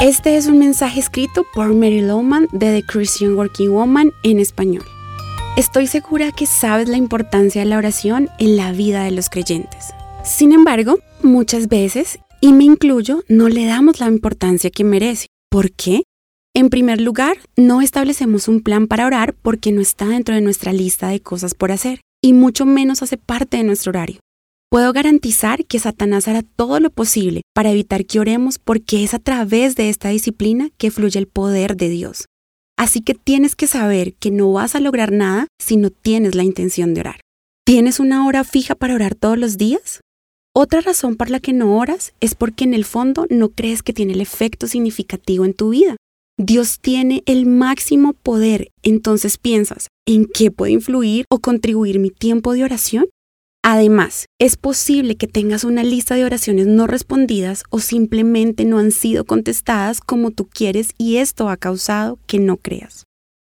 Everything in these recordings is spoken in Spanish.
Este es un mensaje escrito por Mary Lowman de The Christian Working Woman en español. Estoy segura que sabes la importancia de la oración en la vida de los creyentes. Sin embargo, muchas veces, y me incluyo, no le damos la importancia que merece. ¿Por qué? En primer lugar, no establecemos un plan para orar porque no está dentro de nuestra lista de cosas por hacer, y mucho menos hace parte de nuestro horario. Puedo garantizar que Satanás hará todo lo posible para evitar que oremos porque es a través de esta disciplina que fluye el poder de Dios. Así que tienes que saber que no vas a lograr nada si no tienes la intención de orar. ¿Tienes una hora fija para orar todos los días? Otra razón por la que no oras es porque en el fondo no crees que tiene el efecto significativo en tu vida. Dios tiene el máximo poder, entonces piensas, ¿en qué puede influir o contribuir mi tiempo de oración? Además, es posible que tengas una lista de oraciones no respondidas o simplemente no han sido contestadas como tú quieres y esto ha causado que no creas.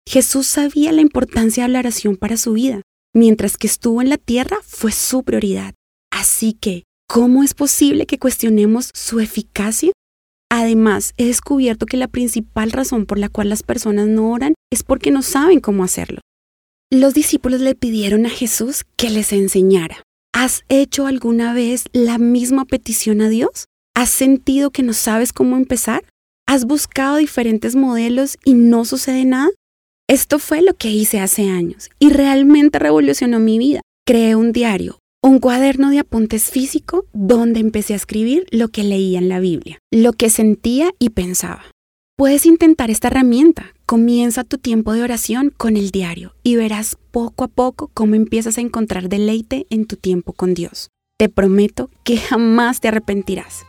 Jesús sabía la importancia de la oración para su vida. Mientras que estuvo en la tierra fue su prioridad. Así que, ¿cómo es posible que cuestionemos su eficacia? Además, he descubierto que la principal razón por la cual las personas no oran es porque no saben cómo hacerlo. Los discípulos le pidieron a Jesús que les enseñara. ¿Has hecho alguna vez la misma petición a Dios? ¿Has sentido que no sabes cómo empezar? ¿Has buscado diferentes modelos y no sucede nada? Esto fue lo que hice hace años y realmente revolucionó mi vida. Creé un diario, un cuaderno de apuntes físico donde empecé a escribir lo que leía en la Biblia, lo que sentía y pensaba. Puedes intentar esta herramienta. Comienza tu tiempo de oración con el diario y verás poco a poco cómo empiezas a encontrar deleite en tu tiempo con Dios. Te prometo que jamás te arrepentirás.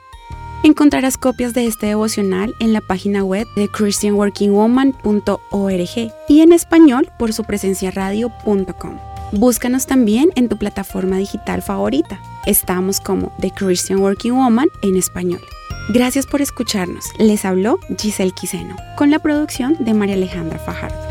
Encontrarás copias de este devocional en la página web de christianworkingwoman.org y en español por su presencia radio.com. Búscanos también en tu plataforma digital favorita. Estamos como The Christian Working Woman en español. Gracias por escucharnos. Les habló Giselle Quiseno, con la producción de María Alejandra Fajardo.